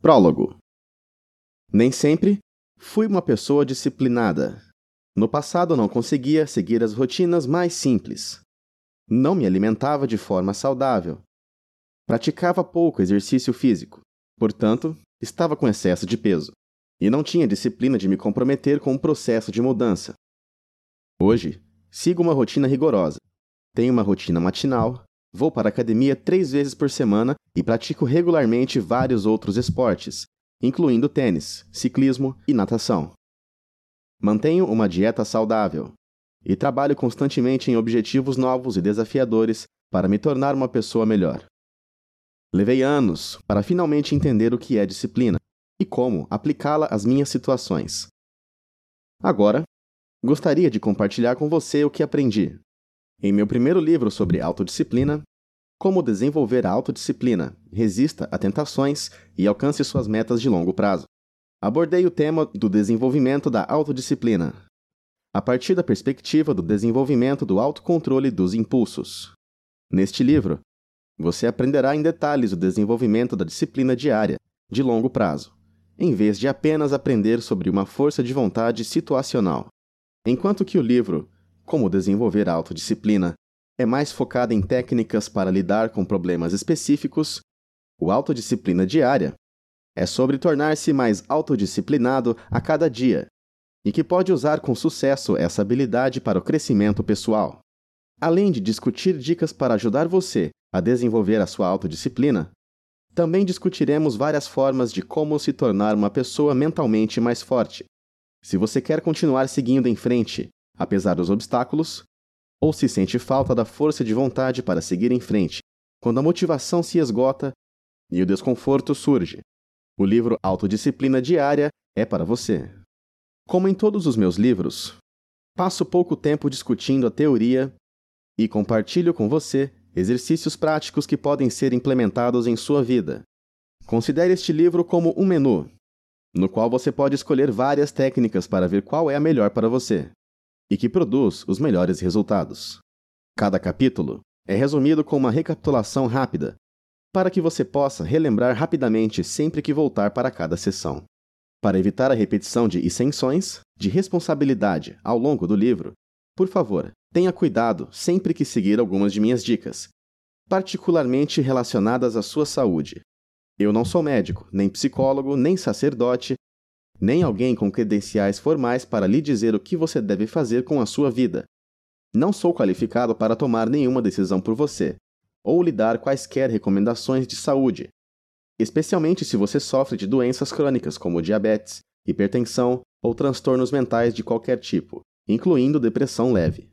Prólogo. Nem sempre fui uma pessoa disciplinada. No passado não conseguia seguir as rotinas mais simples. Não me alimentava de forma saudável. Praticava pouco exercício físico, portanto, estava com excesso de peso. E não tinha disciplina de me comprometer com o processo de mudança. Hoje, sigo uma rotina rigorosa. Tenho uma rotina matinal, vou para a academia três vezes por semana e pratico regularmente vários outros esportes, incluindo tênis, ciclismo e natação. Mantenho uma dieta saudável e trabalho constantemente em objetivos novos e desafiadores para me tornar uma pessoa melhor. Levei anos para finalmente entender o que é disciplina e como aplicá-la às minhas situações. Agora, gostaria de compartilhar com você o que aprendi. Em meu primeiro livro sobre autodisciplina, Como desenvolver a autodisciplina, resista a tentações e alcance suas metas de longo prazo. Abordei o tema do desenvolvimento da autodisciplina, a partir da perspectiva do desenvolvimento do autocontrole dos impulsos. Neste livro, você aprenderá em detalhes o desenvolvimento da disciplina diária, de longo prazo, em vez de apenas aprender sobre uma força de vontade situacional. Enquanto que o livro Como Desenvolver Autodisciplina. É mais focado em técnicas para lidar com problemas específicos, o Autodisciplina Diária é sobre tornar-se mais autodisciplinado a cada dia e que pode usar com sucesso essa habilidade para o crescimento pessoal. Além de discutir dicas para ajudar você a desenvolver a sua autodisciplina, também discutiremos várias formas de como se tornar uma pessoa mentalmente mais forte. Se você quer continuar seguindo em frente, apesar dos obstáculos, ou se sente falta da força de vontade para seguir em frente, quando a motivação se esgota e o desconforto surge, o livro Autodisciplina Diária é para você. Como em todos os meus livros, passo pouco tempo discutindo a teoria e compartilho com você exercícios práticos que podem ser implementados em sua vida. Considere este livro como um menu no qual você pode escolher várias técnicas para ver qual é a melhor para você e que produz os melhores resultados. Cada capítulo é resumido com uma recapitulação rápida, para que você possa relembrar rapidamente sempre que voltar para cada sessão. Para evitar a repetição de isenções de responsabilidade ao longo do livro, por favor, tenha cuidado sempre que seguir algumas de minhas dicas, particularmente relacionadas à sua saúde, eu não sou médico, nem psicólogo, nem sacerdote, nem alguém com credenciais formais para lhe dizer o que você deve fazer com a sua vida. Não sou qualificado para tomar nenhuma decisão por você, ou lhe dar quaisquer recomendações de saúde, especialmente se você sofre de doenças crônicas como diabetes, hipertensão ou transtornos mentais de qualquer tipo, incluindo depressão leve.